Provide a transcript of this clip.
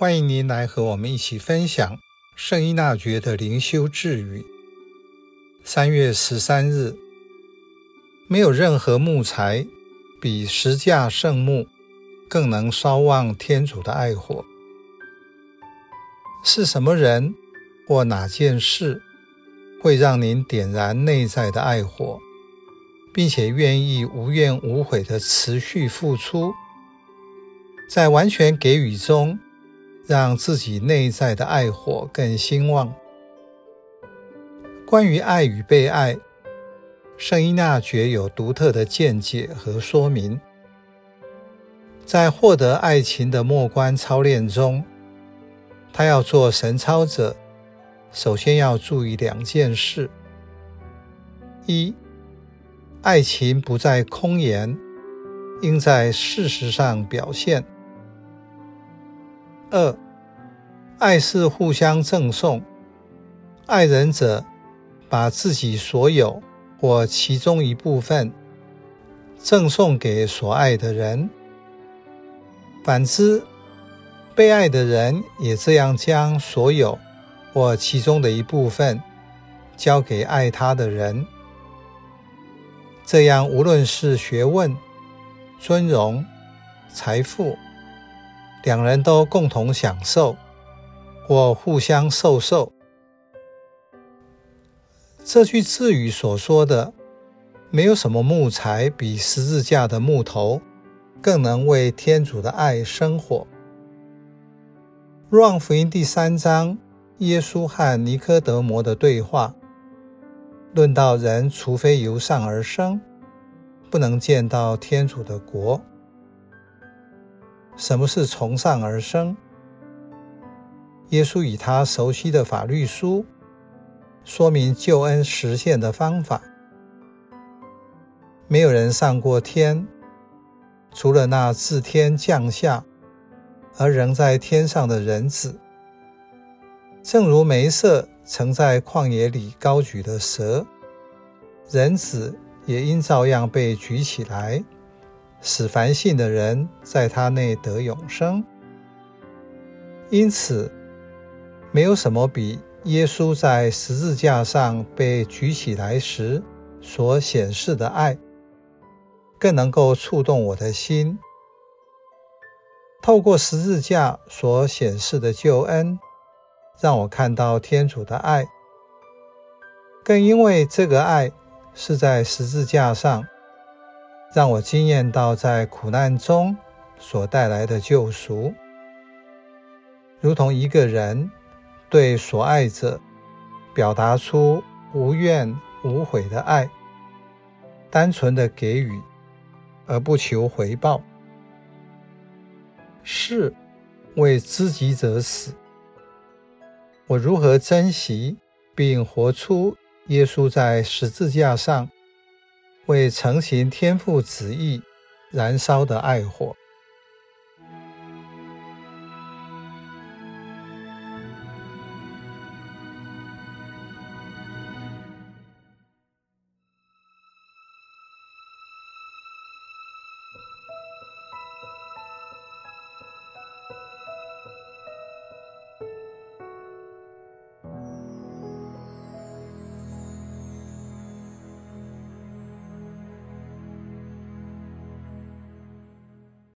欢迎您来和我们一起分享圣依纳爵的灵修智语。三月十三日，没有任何木材比十架圣木更能烧旺天主的爱火。是什么人或哪件事会让您点燃内在的爱火，并且愿意无怨无悔的持续付出，在完全给予中，让自己内在的爱火更兴旺。关于爱与被爱，圣依纳爵有独特的见解和说明。在获得爱情的默观操练中，他要做神操者，首先要注意两件事：一，爱情不在空言，应在事实上表现。二，爱是互相赠送，爱人者把自己所有或其中一部分赠送给所爱的人，反之，被爱的人也这样将所有或其中的一部分交给爱他的人，这样无论是学问、尊荣、财富。两人都共同享受，或互相授受。这句字语所说的，没有什么木材比十字架的木头更能为天主的爱生火。若望福音第三章，耶稣和尼科德摩的对话，论到人除非由上而生，不能见到天主的国。什么是从上而生？耶稣以他熟悉的法律书说明救恩实现的方法。没有人上过天，除了那自天降下而仍在天上的人子。正如梅瑟曾在旷野里高举的蛇，人子也应照样被举起来。使凡信的人在他内得永生。因此，没有什么比耶稣在十字架上被举起来时所显示的爱，更能够触动我的心。透过十字架所显示的救恩，让我看到天主的爱，更因为这个爱是在十字架上。让我惊艳到在苦难中所带来的救赎，如同一个人对所爱者表达出无怨无悔的爱，单纯的给予而不求回报。是为知己者死。我如何珍惜并活出耶稣在十字架上为成行天父旨意燃烧的爱火。